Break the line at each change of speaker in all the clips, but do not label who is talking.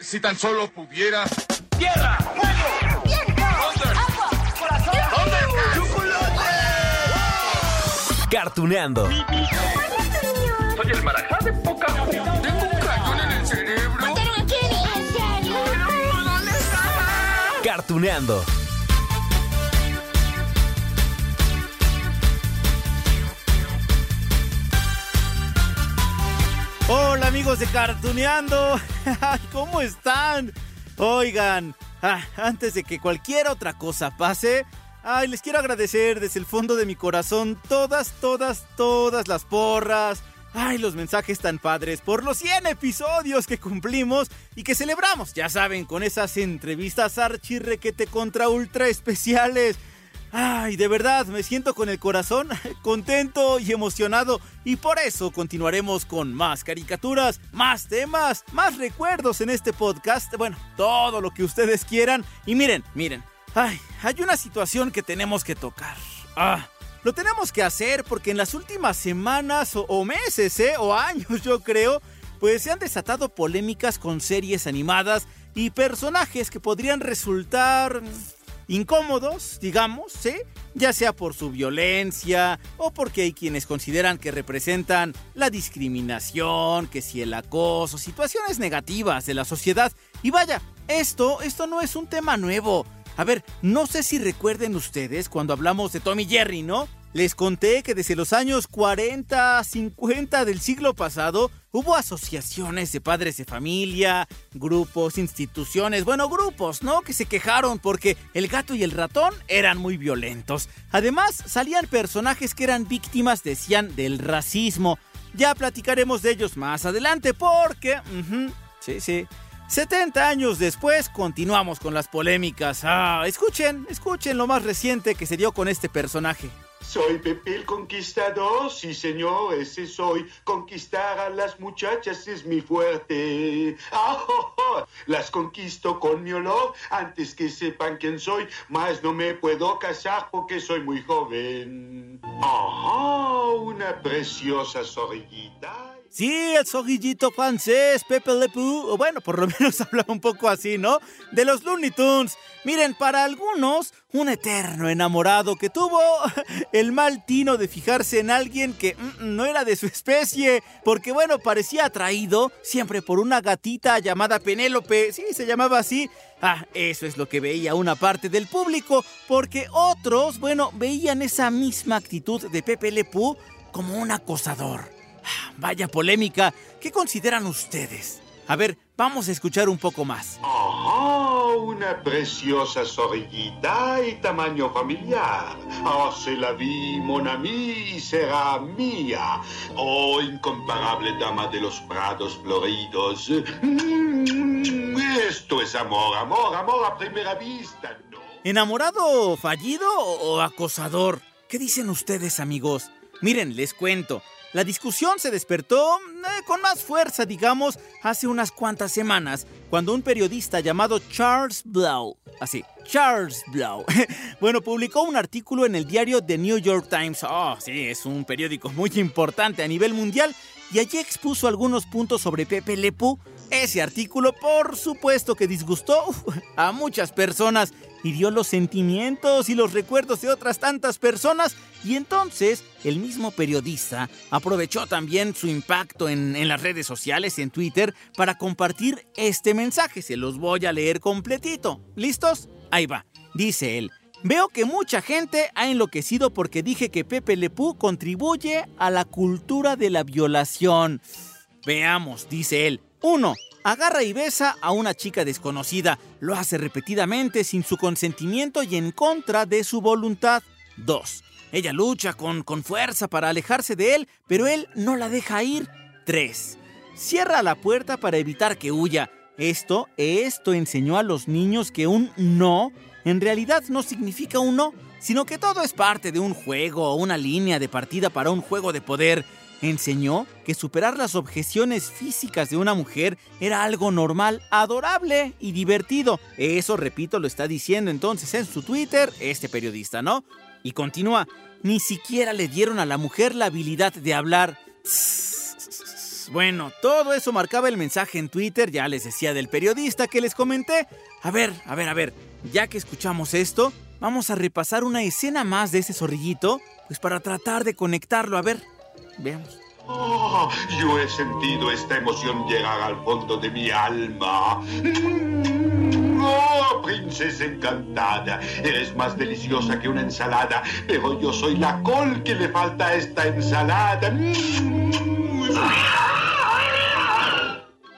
Si tan solo pudiera.
¡Tierra! ¡Fuego!
¡Viento! ¡Agua!
¡Corazón!
¡Chocolate!
Cartuneando.
Soy el marajá de poca
Tengo un cañón en el cerebro.
¿Mataron a Kenny? ¿En serio?
¿Dónde está?
Cartuneando.
Hola amigos de Cartuneando, ¿cómo están? Oigan, ah, antes de que cualquier otra cosa pase, ay, les quiero agradecer desde el fondo de mi corazón todas, todas, todas las porras, ay, los mensajes tan padres por los 100 episodios que cumplimos y que celebramos, ya saben, con esas entrevistas archirrequete contra ultra especiales. Ay, de verdad, me siento con el corazón contento y emocionado y por eso continuaremos con más caricaturas, más temas, más recuerdos en este podcast, bueno, todo lo que ustedes quieran y miren, miren, ay, hay una situación que tenemos que tocar. Ah, lo tenemos que hacer porque en las últimas semanas o, meses, ¿eh? o años yo creo, pues se han desatado polémicas con series animadas y personajes que podrían resultar incómodos, digamos, ¿sí? Ya sea por su violencia o porque hay quienes consideran que representan la discriminación, que si el acoso, situaciones negativas de la sociedad. Y vaya, esto, esto no es un tema nuevo. A ver, no sé si recuerden ustedes cuando hablamos de Tommy Jerry, ¿no? Les conté que desde los años 40, 50 del siglo pasado hubo asociaciones de padres de familia, grupos, instituciones, bueno, grupos, ¿no? Que se quejaron porque el gato y el ratón eran muy violentos. Además, salían personajes que eran víctimas, decían, del racismo. Ya platicaremos de ellos más adelante porque... ujú, sí, sí. 70 años después continuamos con las polémicas. Ah, escuchen, escuchen lo más reciente que se dio con este personaje.
Soy Pepe el Conquistador, sí señor, ese soy. Conquistar a las muchachas es mi fuerte. ¡Ah! Las conquisto con mi olor antes que sepan quién soy, más no me puedo casar porque soy muy joven. ¡Ah, una preciosa zorrillita!
Sí, el zorrillito francés, Pepe Le Pew, o bueno, por lo menos habla un poco así, ¿no? De los Looney Tunes. Miren, para algunos, un eterno enamorado que tuvo el mal tino de fijarse en alguien que mm, no era de su especie, porque bueno, parecía atraído siempre por una gatita llamada Penélope, sí, se llamaba así. Ah, eso es lo que veía una parte del público, porque otros, bueno, veían esa misma actitud de Pepe Le Pew como un acosador. Vaya polémica. ¿Qué consideran ustedes? A ver, vamos a escuchar un poco más.
¡Ah, una preciosa zorrillita y tamaño familiar! ¡Oh, se la vi, mon ami, y será mía! ¡Oh, incomparable dama de los prados floridos! Mm, Esto es amor, amor, amor a primera vista, ¿no?
¿Enamorado fallido o acosador? ¿Qué dicen ustedes, amigos? Miren, les cuento. La discusión se despertó eh, con más fuerza, digamos, hace unas cuantas semanas, cuando un periodista llamado Charles Blau, así, Charles Blau, bueno, publicó un artículo en el diario The New York Times. Oh, sí, es un periódico muy importante a nivel mundial, y allí expuso algunos puntos sobre Pepe Le Pew. Ese artículo, por supuesto que disgustó a muchas personas, hirió los sentimientos y los recuerdos de otras tantas personas, y entonces el mismo periodista aprovechó también su impacto en, en las redes sociales, en Twitter, para compartir este mensaje. Se los voy a leer completito. ¿Listos? Ahí va. Dice él. Veo que mucha gente ha enloquecido porque dije que Pepe Le Pew contribuye a la cultura de la violación. Veamos, dice él. 1. Agarra y besa a una chica desconocida. Lo hace repetidamente sin su consentimiento y en contra de su voluntad. 2. Ella lucha con, con fuerza para alejarse de él, pero él no la deja ir. 3. Cierra la puerta para evitar que huya. Esto, esto enseñó a los niños que un no en realidad no significa un no, sino que todo es parte de un juego o una línea de partida para un juego de poder. Enseñó que superar las objeciones físicas de una mujer era algo normal, adorable y divertido. Eso, repito, lo está diciendo entonces en su Twitter este periodista, ¿no? Y continúa, ni siquiera le dieron a la mujer la habilidad de hablar. bueno, todo eso marcaba el mensaje en Twitter, ya les decía del periodista que les comenté. A ver, a ver, a ver, ya que escuchamos esto, vamos a repasar una escena más de ese zorrillito, pues para tratar de conectarlo. A ver, veamos.
Oh, yo he sentido esta emoción llegar al fondo de mi alma. Mm, Oh, princesa encantada, eres más deliciosa que una ensalada, pero yo soy la col que le falta a esta ensalada. Mm.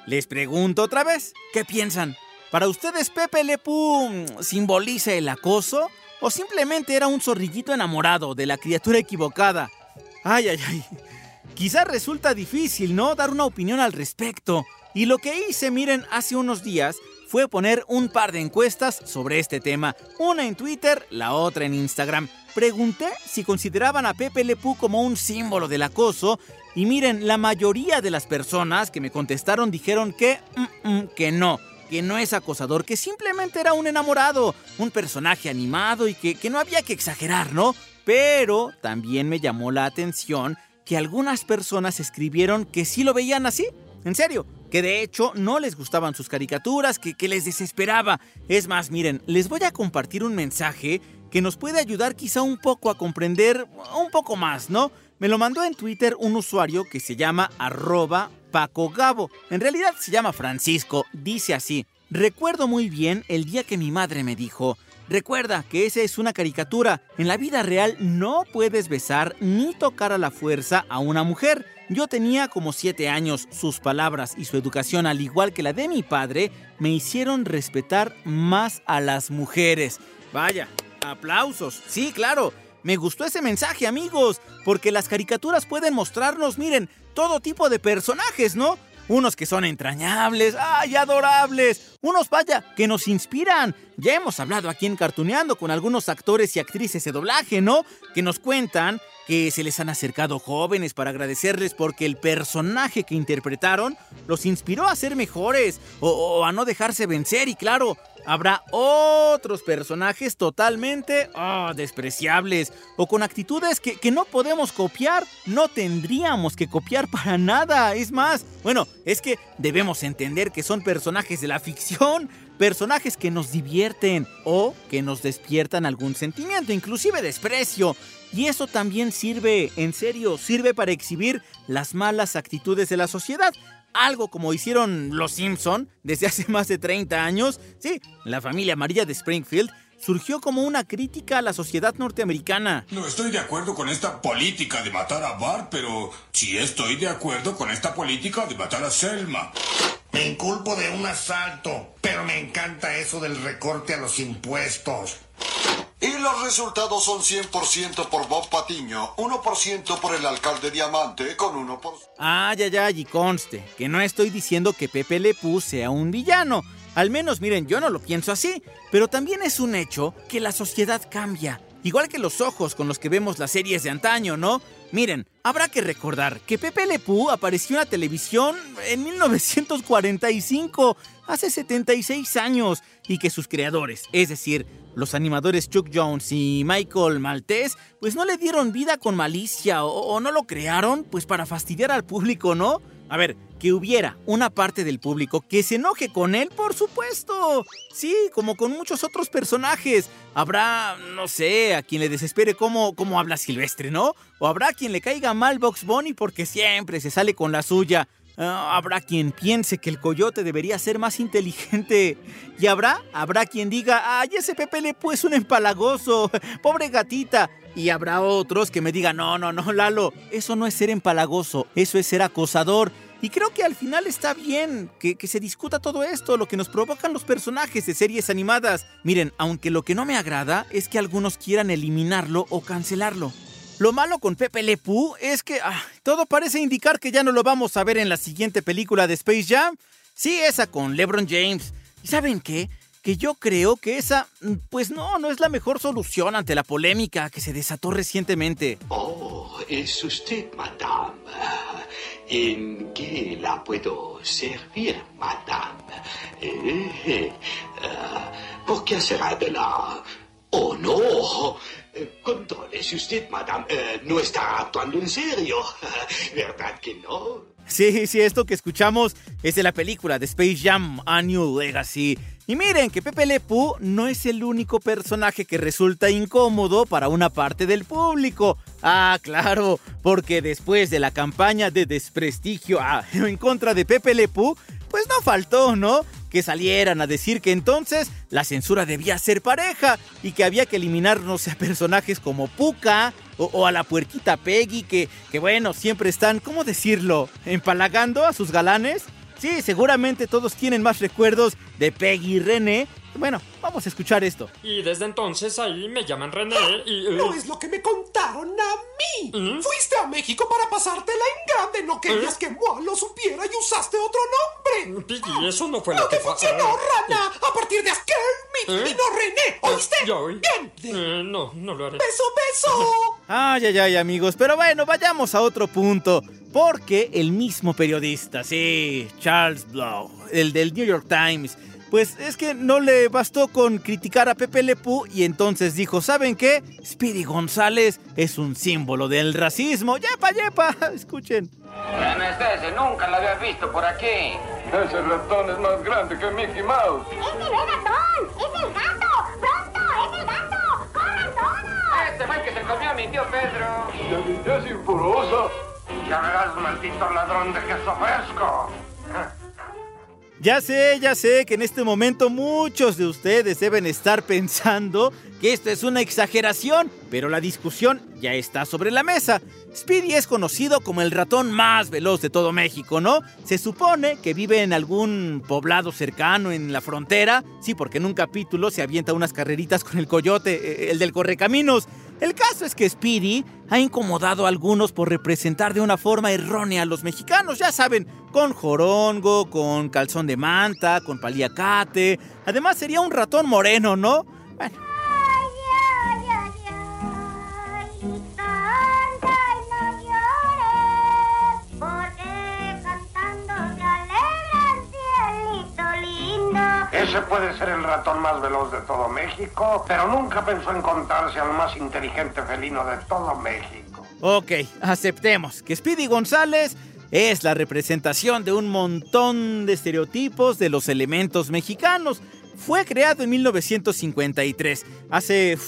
Les pregunto otra vez, ¿qué piensan? ¿Para ustedes Pepe Le Pew mm, simboliza el acoso? ¿O simplemente era un zorrillito enamorado de la criatura equivocada? Ay, ay, ay. Quizás resulta difícil, ¿no? Dar una opinión al respecto. Y lo que hice, miren, hace unos días fue poner un par de encuestas sobre este tema. Una en Twitter, la otra en Instagram. Pregunté si consideraban a Pepe Le Pew como un símbolo del acoso. Y miren, la mayoría de las personas que me contestaron dijeron que, mm, mm, que no que no es acosador, que simplemente era un enamorado, un personaje animado y que, que, no había que exagerar, ¿no? Pero también me llamó la atención que algunas personas escribieron que sí lo veían así, en serio, que de hecho no les gustaban sus caricaturas, que, les desesperaba. Es más, miren, les voy a compartir un mensaje que nos puede ayudar quizá un poco a comprender un poco más, ¿no? Me lo mandó en Twitter un usuario que se llama arroba Paco Gabo. En realidad se llama Francisco. Dice así. Recuerdo muy bien el día que mi madre me dijo, recuerda que esa es una caricatura. En la vida real no puedes besar ni tocar a la fuerza a una mujer. Yo tenía como siete años. Sus palabras y su educación, al igual que la de mi padre, me hicieron respetar más a las mujeres. Vaya, aplausos. Sí, claro. Me gustó ese mensaje, amigos, porque las caricaturas pueden mostrarnos, miren, todo tipo de personajes, ¿no? Unos que son entrañables, ¡ay, adorables! Unos, vaya, que nos inspiran. Ya hemos hablado aquí en Cartuneando con algunos actores y actrices de doblaje, ¿no? Que nos cuentan que se les han acercado jóvenes para agradecerles porque el personaje que interpretaron los inspiró a ser mejores o, o a no dejarse vencer y claro, habrá otros personajes totalmente oh, despreciables o con actitudes que, que, no podemos copiar, no tendríamos que copiar para nada. Es más, bueno, es que debemos entender que son personajes de la ficción, personajes que nos divierten o que nos despiertan algún sentimiento, inclusive desprecio. Y eso también sirve, en serio, sirve para exhibir las malas actitudes de la sociedad algo como hicieron los Simpson desde hace más de 30 años. Sí, la familia María de Springfield surgió como una crítica a la sociedad norteamericana.
No estoy de acuerdo con esta política de matar a Bart, pero sí estoy de acuerdo con esta política de matar a Selma.
Me inculpo de un asalto, pero me encanta eso del recorte a los impuestos.
Y los resultados son 100% por Bob Patiño, 1% por el alcalde Diamante, con 1%.
Ah, ya, ya, y conste, que no estoy diciendo que Pepe Le Pew sea un villano. Al menos, miren, yo no lo pienso así. Pero también es un hecho que la sociedad cambia. Igual que los ojos con los que vemos las series de antaño, ¿no? Miren, habrá que recordar que Pepe Le Pew apareció en la televisión en 1945, hace 76 años, y que sus creadores, es decir, los animadores Chuck Jones y Michael Maltese, pues no le dieron vida con malicia o, no lo crearon pues para fastidiar al público, ¿no? A ver, que hubiera una parte del público que se enoje con él, por supuesto. Sí, como con muchos otros personajes. Habrá, no sé, a quien le desespere cómo, cómo habla Silvestre, ¿no? O habrá quien le caiga mal Box Bunny porque siempre se sale con la suya. Uh, habrá quien piense que el coyote debería ser más inteligente. Y habrá, habrá quien diga, ay, ese Pepe Le es un empalagoso, pobre gatita. Y habrá otros que me digan, no, no, no, Lalo, eso no es ser empalagoso, eso es ser acosador. Y creo que al final está bien que, que, se discuta todo esto, lo que nos provocan los personajes de series animadas. Miren, aunque lo que no me agrada es que algunos quieran eliminarlo o cancelarlo. Lo malo con Pepe Le Pew es que ah, todo parece indicar que ya no lo vamos a ver en la siguiente película de Space Jam. Sí, esa con LeBron James. ¿Y saben qué? Que yo creo que esa, pues no, no es la mejor solución ante la polémica que se desató recientemente.
Oh, es usted, madame. ¿En qué la puedo servir, madame? Eh, uh, ¿Por qué será de la... Oh, no. Si usted, madame, eh, no está actuando en serio. ¿Verdad que no?
Sí, sí, esto que escuchamos es de la película de Space Jam A New Legacy. Y miren que Pepe Le Pew no es el único personaje que resulta incómodo para una parte del público. Ah, claro, porque después de la campaña de desprestigio ah, en contra de Pepe Le Pew, pues no faltó, ¿no? Que salieran a decir que entonces la censura debía ser pareja y que había que eliminarnos a personajes como Puka o, a la puerquita Peggy, que, que bueno, siempre están, ¿cómo decirlo?, empalagando a sus galanes. Sí, seguramente todos tienen más recuerdos de Peggy y René. Bueno, vamos a escuchar esto.
Y desde entonces ahí me llaman René y...
eh, No es lo que me contaron a mí. Fuiste a México para pasártela en grande. No querías que Moa lo supiera y usaste otro nombre.
Piggy, eso no fue
No
lo que
te funcionó, rana. A partir de Kermit
¿Eh?
y no René. ¿Oíste?
Ya oí.
Bien.
Eh, no, no lo haré.
Beso, beso.
Ay, ay, ay, amigos. Pero bueno, vayamos a otro punto. Porque el mismo periodista, sí, Charles Blow, el del New York Times, pues es que no le bastó con criticar a Pepe Le Pew y entonces dijo, ¿saben qué? Speedy González es un símbolo del racismo. ¡Yepa, yepa! Escuchen.
¿Quién es ese? Nunca lo había visto por aquí.
Ese ratón es más grande que Mickey Mouse.
¡Ese no es ratón! ¡Es el gato! ¡Pronto! ¡Es el gato! ¡Corran todos!
Este fue el que se comió a mi tío Pedro.
Ya es imporosa.
Ya verás, maldito ladrón de queso fresco.
Ya sé, ya sé que en este momento muchos de ustedes deben estar pensando que esto es una exageración, pero la discusión ya está sobre la mesa. Speedy es conocido como el ratón más veloz de todo México, ¿no? Se supone que vive en algún poblado cercano en la frontera, sí, porque en un capítulo se avienta unas carreritas con el coyote, eh, el del correcaminos. El caso es que Speedy ha incomodado a algunos por representar de una forma errónea a los mexicanos, ya saben, con jorongo, con calzón de manta, con paliacate. Además sería un ratón moreno, ¿no? Bueno,
Ese puede ser el ratón más veloz de todo México, pero nunca pensó encontrarse al más inteligente felino de todo México.
ok, aceptemos que Speedy González es la representación de un montón de estereotipos de los elementos mexicanos. Fue creado en 1953, hace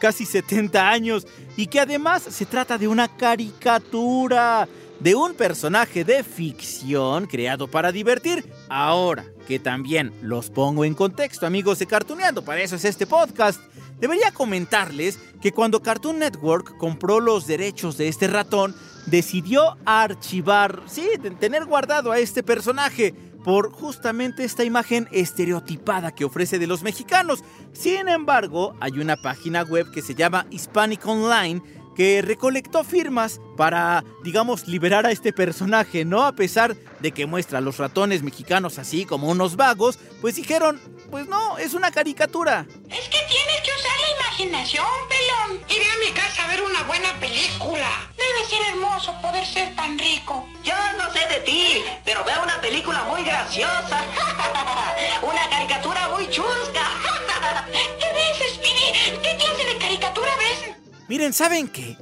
casi 70 años, y que además se trata de una caricatura de un personaje de ficción creado para divertir. Ahora que también los pongo en contexto, amigos de Cartuneando, para eso es este podcast. Debería comentarles que cuando Cartoon Network compró los derechos de este ratón, decidió archivar, sí, tener guardado a este personaje por justamente esta imagen estereotipada que ofrece de los mexicanos. Sin embargo, hay una página web que se llama Hispanic Online que recolectó firmas para, digamos, liberar a este personaje, ¿no? A pesar de que muestra a los ratones mexicanos así como unos vagos, pues dijeron, pues no, es una caricatura.
Es que tienes que usar la imaginación, pelón. Iré a mi casa a ver una buena película. Debe ser hermoso poder ser tan rico.
Yo no sé de ti, pero veo una película muy graciosa. una caricatura muy chusca.
¿Qué ves, Speedy? ¿Qué clase de caricatura?
Miren, ¿saben qué?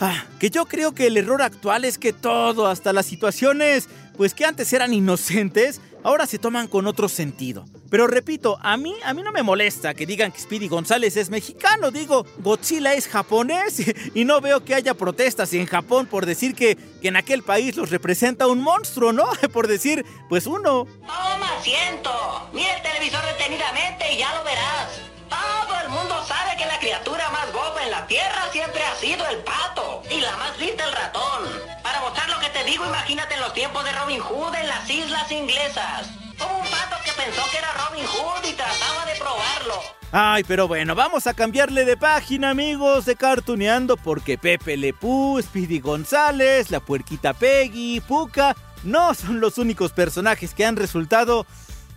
Ah, que yo creo que el error actual es que todo, hasta las situaciones, pues que antes eran inocentes, ahora se toman con otro sentido. Pero repito, a mí, a mí no me molesta que digan que Speedy González es mexicano. Digo, Godzilla es japonés y no veo que haya protestas en Japón por decir que, que en aquel país los representa un monstruo, ¿no? Por decir, pues uno.
Toma asiento. Mira el televisor detenidamente y ya lo verás. Todo el mundo sabe que la criatura más boba en la tierra siempre ha sido el pato. Y la más lista el ratón. Para mostrar lo que te digo, imagínate en los tiempos de Robin Hood en las islas inglesas. Un pato que pensó que era Robin Hood y trataba de probarlo.
Ay, pero bueno, vamos a cambiarle de página, amigos de Cartuneando, porque Pepe Le Pew, Speedy González, la puerquita Peggy, Puka, no son los únicos personajes que han resultado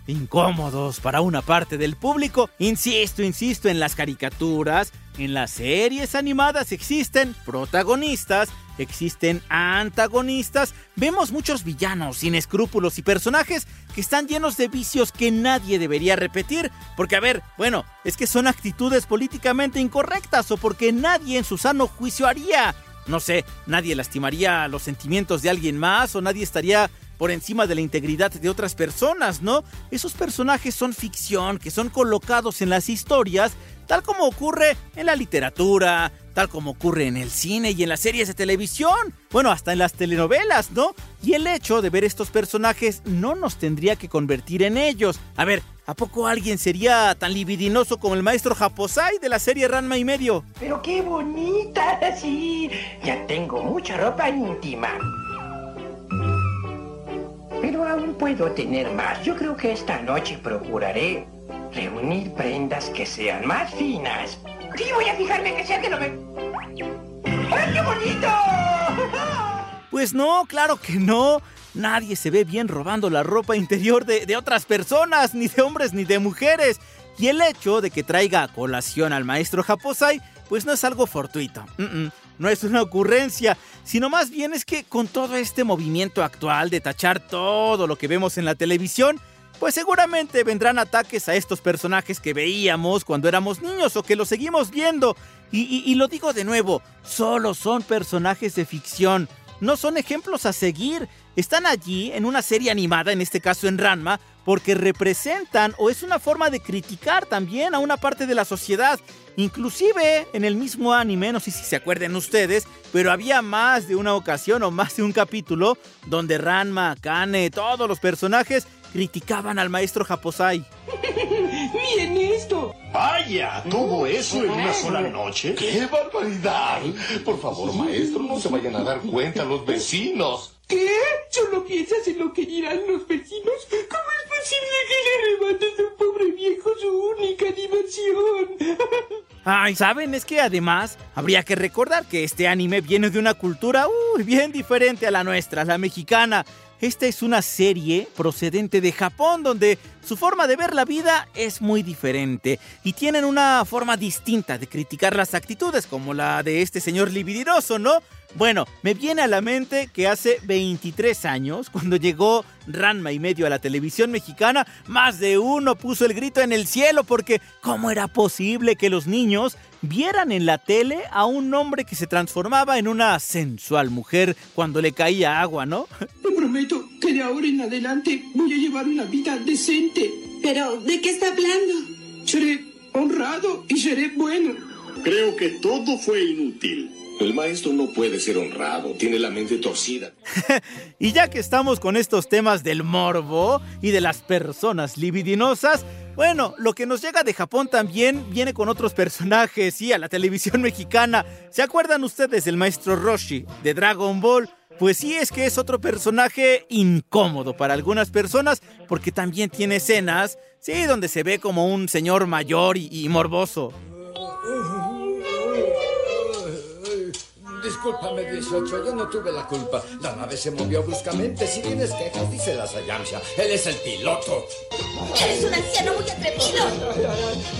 incómodos para una parte del público. Insisto, insisto, en las caricaturas, en las series animadas existen protagonistas, existen antagonistas, vemos muchos villanos sin escrúpulos y personajes que están llenos de vicios que nadie debería repetir, porque a ver, bueno, es que son actitudes políticamente incorrectas o porque nadie en su sano juicio haría. No sé, nadie lastimaría los sentimientos de alguien más o nadie estaría por encima de la integridad de otras personas, ¿no? Esos personajes son ficción, que son colocados en las historias, tal como ocurre en la literatura, tal como ocurre en el cine y en las series de televisión, bueno, hasta en las telenovelas, ¿no? Y el hecho de ver estos personajes no nos tendría que convertir en ellos. A ver, ¿a poco alguien sería tan libidinoso como el maestro Japosai de la serie Ranma y medio?
Pero qué bonita, sí. Ya tengo mucha ropa íntima. Pero aún puedo tener más. Yo creo que esta noche procuraré reunir prendas que sean más finas. Sí, voy a fijarme que sea que no me... ¡Ay, qué bonito!
Pues no, claro que no. Nadie se ve bien robando la ropa interior de, de, otras personas, ni de hombres ni de mujeres. Y el hecho de que traiga a colación al maestro Japosai, pues no es algo fortuito. Mm -mm, no es una ocurrencia, sino más bien es que con todo este movimiento actual de tachar todo lo que vemos en la televisión, pues seguramente vendrán ataques a estos personajes que veíamos cuando éramos niños o que los seguimos viendo. Y, y, lo digo de nuevo, solo son personajes de ficción, no son ejemplos a seguir. Están allí en una serie animada, en este caso en Ranma, porque representan o es una forma de criticar también a una parte de la sociedad. Inclusive en el mismo anime, no sé si se acuerdan ustedes, pero había más de una ocasión o más de un capítulo donde Ranma, Kane, todos los personajes criticaban al maestro Japosai.
¡Miren esto!
¡Vaya! ¿Todo eso en una sola noche? ¡Qué barbaridad! Por favor, maestro, no se vayan a dar cuenta los vecinos.
¿Qué? ¿Solo piensas en lo que dirán los vecinos? ¿Cómo es posible que le arrebates a un pobre viejo su única diversión?
Ay, ¿saben? Es que además habría que recordar que este anime viene de una cultura uy, bien diferente a la nuestra, la mexicana. Esta es una serie procedente de Japón donde su forma de ver la vida es muy diferente y tienen una forma distinta de criticar las actitudes como la de este señor libidiroso, ¿no? Bueno, me viene a la mente que hace 23 años, cuando llegó Ranma y medio a la televisión mexicana, más de uno puso el grito en el cielo porque ¿cómo era posible que los niños vieran en la tele a un hombre que se transformaba en una sensual mujer cuando le caía agua, ¿no?
Te prometo que de ahora en adelante voy a llevar una vida decente.
¿Pero de qué está hablando?
Seré honrado y seré bueno.
Creo que todo fue inútil. El maestro no puede ser honrado, tiene la mente torcida.
y ya que estamos con estos temas del morbo y de las personas libidinosas, bueno, lo que nos llega de Japón también viene con otros personajes, y a la televisión mexicana. ¿Se acuerdan ustedes del maestro Roshi de Dragon Ball? Pues sí, es que es otro personaje incómodo para algunas personas porque también tiene escenas, sí, donde se ve como un señor mayor y, y morboso.
Discúlpame, 18, yo no tuve la culpa. La nave se movió bruscamente. Si tienes quejas, díselas a Yamcha. Él es el piloto.
Eres un anciano muy atrevido.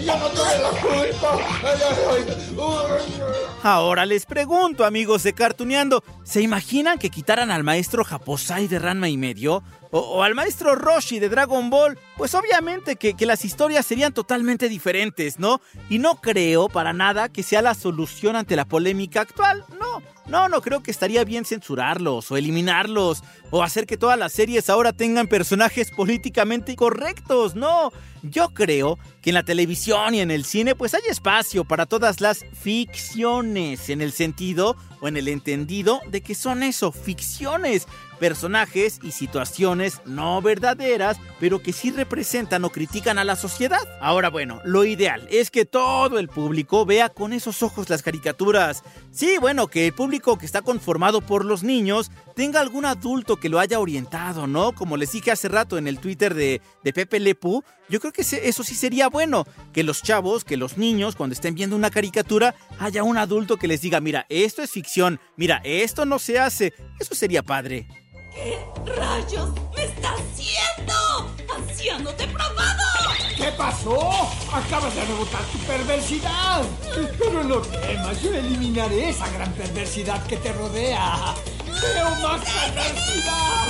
Yo no tuve la culpa.
Ahora les pregunto, amigos de Cartuneando, ¿se imaginan que quitaran al maestro Japosai de Ranma y medio? O, al maestro Roshi de Dragon Ball, pues obviamente que, que, las historias serían totalmente diferentes, ¿no? Y no creo para nada que sea la solución ante la polémica actual, no. No, no creo que estaría bien censurarlos o eliminarlos o hacer que todas las series ahora tengan personajes políticamente correctos, no. Yo creo que en la televisión y en el cine pues hay espacio para todas las ficciones en el sentido o en el entendido de que son eso, ficciones, personajes y situaciones no verdaderas, pero que sí representan o critican a la sociedad. Ahora bueno, lo ideal es que todo el público vea con esos ojos las caricaturas. Sí, bueno, que el público que está conformado por los niños tenga algún adulto que lo haya orientado, ¿no? Como les dije hace rato en el Twitter de, de Pepe Lepu, yo creo que eso sí sería bueno, que los chavos, que los niños, cuando estén viendo una caricatura, haya un adulto que les diga, mira, esto es ficción, mira, esto no se hace, eso sería padre.
¿Qué rayos me está haciendo? ¡Anciano depravado!
¿Qué pasó? Acabas de rebotar tu perversidad. Pero no temas, yo eliminaré esa gran perversidad que te rodea. ¡Veo más perversidad!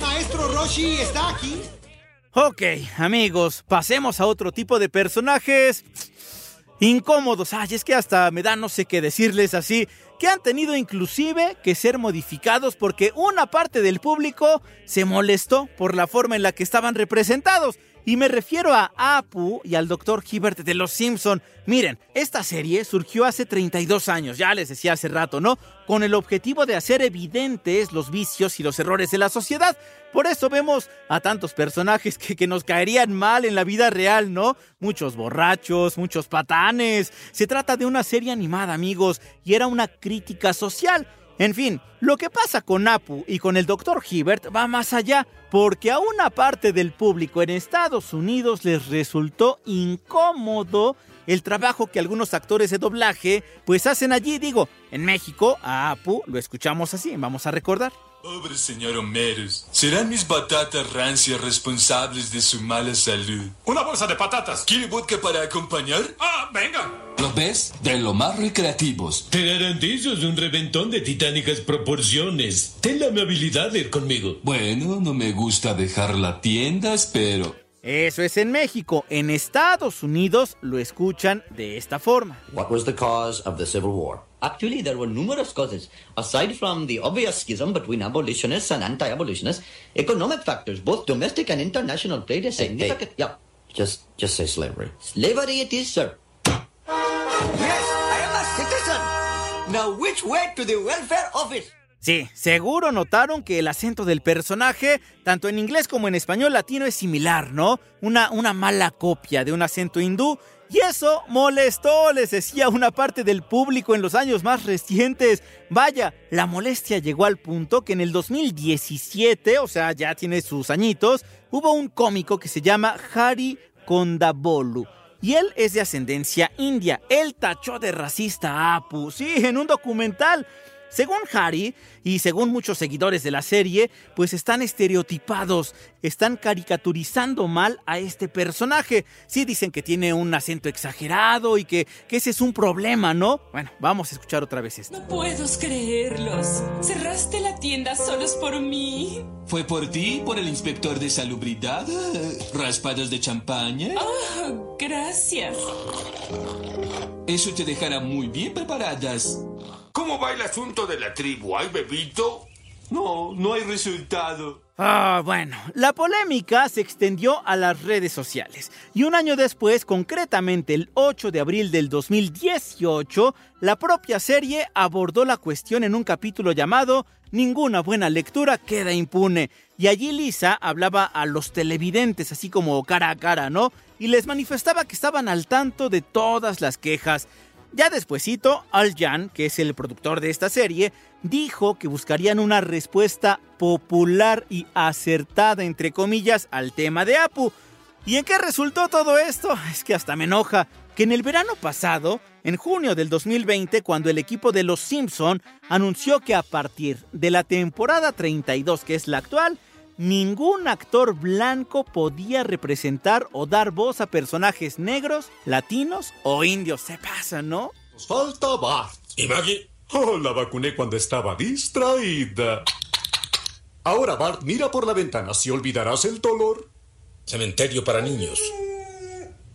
Maestro Roshi está aquí.
Ok, amigos, pasemos a otro tipo de personajes incómodos. Ay, es que hasta me da no sé qué decirles así. Que han tenido inclusive que ser modificados porque una parte del público se molestó por la forma en la que estaban representados. Y me refiero a Apu y al Dr. Hibbert de Los Simpson. Miren, esta serie surgió hace 32 años, ya les decía hace rato, ¿no? Con el objetivo de hacer evidentes los vicios y los errores de la sociedad. Por eso vemos a tantos personajes que, que nos caerían mal en la vida real, ¿no? Muchos borrachos, muchos patanes. Se trata de una serie animada, amigos, y era una crítica social. En fin, lo que pasa con Apu y con el Dr. Hibbert va más allá, porque a una parte del público en Estados Unidos les resultó incómodo el trabajo que algunos actores de doblaje pues hacen allí. Digo, en México a Apu lo escuchamos así, vamos a recordar.
Pobre señor Homeros, serán mis batatas rancias responsables de su mala salud.
Una bolsa de patatas.
¿Quiere vodka para acompañar?
Ah, venga.
¿Lo ves? De lo más recreativos.
Te garantizo un reventón de titánicas proporciones. Ten la amabilidad de ir conmigo.
Bueno, no me gusta dejar las tiendas, pero...
Eso es en México. En Estados Unidos lo escuchan de esta forma.
What was the cause of the Civil War?
Actually, there were numerous causes. Aside from the obvious schism between abolitionists and anti-abolitionists, economic factors, both domestic and international, played a significant... Yeah.
Just, just say slavery.
Slavery it is, sir.
Yes, I am a citizen. Now which way to the welfare office?
Sí, seguro notaron que el acento del personaje, tanto en inglés como en español latino, es similar, ¿no? Una, una mala copia de un acento hindú. Y eso molestó, les decía una parte del público en los años más recientes. Vaya, la molestia llegó al punto que en el 2017, o sea, ya tiene sus añitos, hubo un cómico que se llama Hari Kondabolu. Y él es de ascendencia india. Él tachó de racista a Apu, sí, en un documental. Según Harry y según muchos seguidores de la serie, pues están estereotipados, están caricaturizando mal a este personaje. Sí dicen que tiene un acento exagerado y que, que ese es un problema, ¿no? Bueno, vamos a escuchar otra vez esto.
No puedo creerlos. Cerraste la tienda solos por mí.
¿Fue por ti, por el inspector de salubridad? ¿Raspados de champaña?
Oh, gracias.
Eso te dejará muy bien preparadas.
¿Cómo va el asunto de la tribu? ¿Hay bebito?
No, no hay resultado.
Ah, bueno, la polémica se extendió a las redes sociales y un año después, concretamente el 8 de abril del 2018, la propia serie abordó la cuestión en un capítulo llamado Ninguna buena lectura queda impune. Y allí Lisa hablaba a los televidentes así como cara a cara, ¿no? Y les manifestaba que estaban al tanto de todas las quejas. Ya despuesito, Al Jan, que es el productor de esta serie, dijo que buscarían una respuesta popular y acertada, entre comillas, al tema de Apu. ¿Y en qué resultó todo esto? Es que hasta me enoja que en el verano pasado, en junio del 2020, cuando el equipo de Los Simpson anunció que a partir de la temporada 32, que es la actual, ningún actor blanco podía representar o dar voz a personajes negros, latinos o indios. Se pasa, ¿no?
Nos falta Bart.
¿Y Maggie?
Oh, la vacuné cuando estaba distraída. Ahora, Bart, mira por la ventana si olvidarás el dolor.
Cementerio para niños.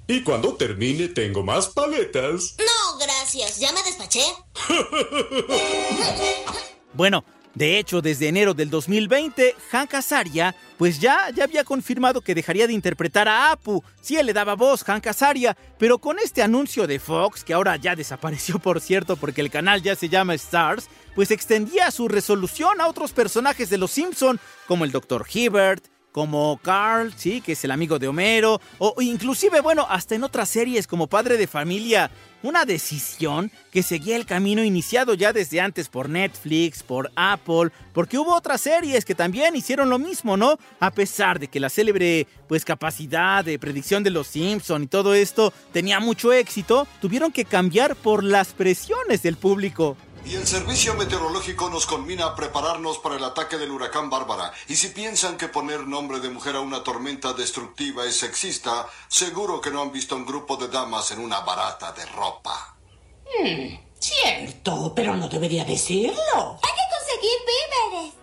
Y cuando termine, tengo más paletas.
No, gracias. Ya me despaché.
Bueno, de hecho, desde enero del 2020, Hank Azaria, pues ya, ya había confirmado que dejaría de interpretar a Apu. Sí, él le daba voz, Hank Azaria, pero con este anuncio de Fox, que ahora ya desapareció por cierto porque el canal ya se llama Stars, pues extendía su resolución a otros personajes de Los Simpson, como el Dr. Hibbert, como Carl, sí, que es el amigo de Homero, o inclusive, bueno, hasta en otras series como Padre de Familia. Una decisión que seguía el camino iniciado ya desde antes por Netflix, por Apple, porque hubo otras series que también hicieron lo mismo, ¿no? A pesar de que la célebre, pues, capacidad de predicción de los Simpson y todo esto tenía mucho éxito, tuvieron que cambiar por las presiones del público.
Y el servicio meteorológico nos conmina a prepararnos para el ataque del huracán Bárbara. Y si piensan que poner nombre de mujer a una tormenta destructiva es sexista, seguro que no han visto un grupo de damas en una barata de ropa.
Hmm, cierto, pero no debería decirlo.
Hay que conseguir víveres.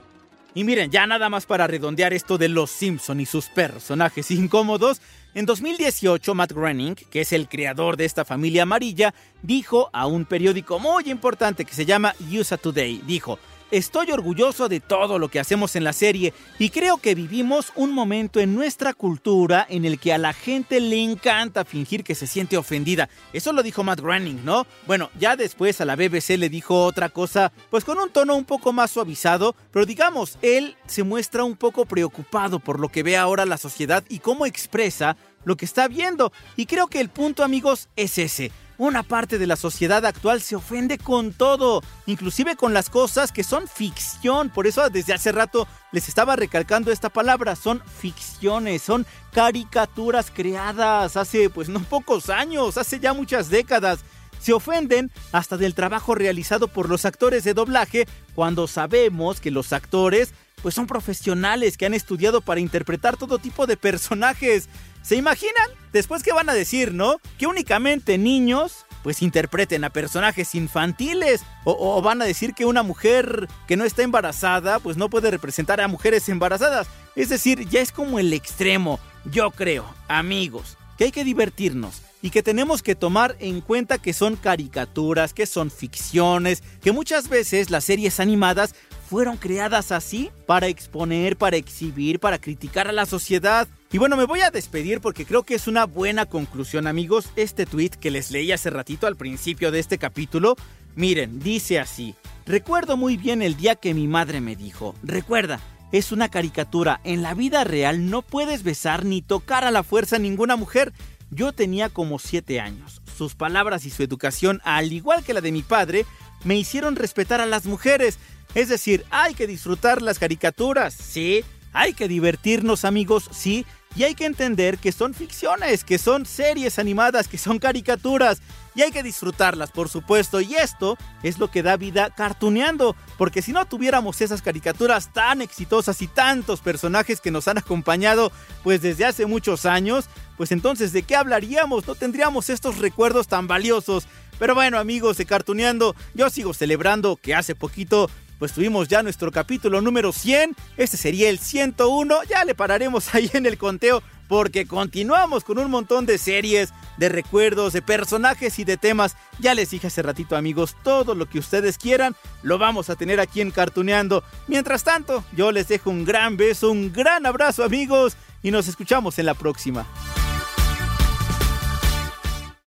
Y miren, ya nada más para redondear esto de los Simpson y sus personajes incómodos, En 2018, Matt Groening, que es el creador de esta familia amarilla, dijo a un periódico muy importante que se llama USA Today, dijo, Estoy orgulloso de todo lo que hacemos en la serie y creo que vivimos un momento en nuestra cultura en el que a la gente le encanta fingir que se siente ofendida. Eso lo dijo Matt Groening, ¿no? Bueno, ya después a la BBC le dijo otra cosa, pues con un tono un poco más suavizado, pero digamos, él se muestra un poco preocupado por lo que ve ahora la sociedad y cómo expresa lo que está viendo. Y creo que el punto, amigos, es ese. Una parte de la sociedad actual se ofende con todo, inclusive con las cosas que son ficción. Por eso desde hace rato les estaba recalcando esta palabra. Son ficciones, son caricaturas creadas hace pues no pocos años, hace ya muchas décadas. Se ofenden hasta del trabajo realizado por los actores de doblaje cuando sabemos que los actores pues son profesionales que han estudiado para interpretar todo tipo de personajes. ¿Se imaginan? Después qué van a decir, ¿no? Que únicamente niños pues interpreten a personajes infantiles o, o, van a decir que una mujer que no está embarazada pues no puede representar a mujeres embarazadas. Es decir, ya es como el extremo. Yo creo, amigos, que hay que divertirnos y que tenemos que tomar en cuenta que son caricaturas, que son ficciones, que muchas veces las series animadas fueron creadas así para exponer, para exhibir, para criticar a la sociedad. Y bueno, me voy a despedir porque creo que es una buena conclusión, amigos, este tweet que les leí hace ratito al principio de este capítulo. Miren, dice así: Recuerdo muy bien el día que mi madre me dijo: Recuerda, es una caricatura. En la vida real no puedes besar ni tocar a la fuerza a ninguna mujer. Yo tenía como 7 años. Sus palabras y su educación, al igual que la de mi padre, me hicieron respetar a las mujeres. Es decir, hay que disfrutar las caricaturas, sí. Hay que divertirnos, amigos, sí. Y hay que entender que son ficciones, que son series animadas, que son caricaturas. Y hay que disfrutarlas, por supuesto. Y esto es lo que da vida cartuneando. Porque si no tuviéramos esas caricaturas tan exitosas y tantos personajes que nos han acompañado pues desde hace muchos años, pues entonces ¿de qué hablaríamos? No tendríamos estos recuerdos tan valiosos. Pero bueno amigos de Cartuneando, yo sigo celebrando que hace poquito pues tuvimos ya nuestro capítulo número 100. Este sería el 101. Ya le pararemos ahí en el conteo porque continuamos con un montón de series, de recuerdos, de personajes y de temas. Ya les dije hace ratito amigos, todo lo que ustedes quieran lo vamos a tener aquí en Cartuneando. Mientras tanto, yo les dejo un gran beso, un gran abrazo amigos y nos escuchamos en la próxima.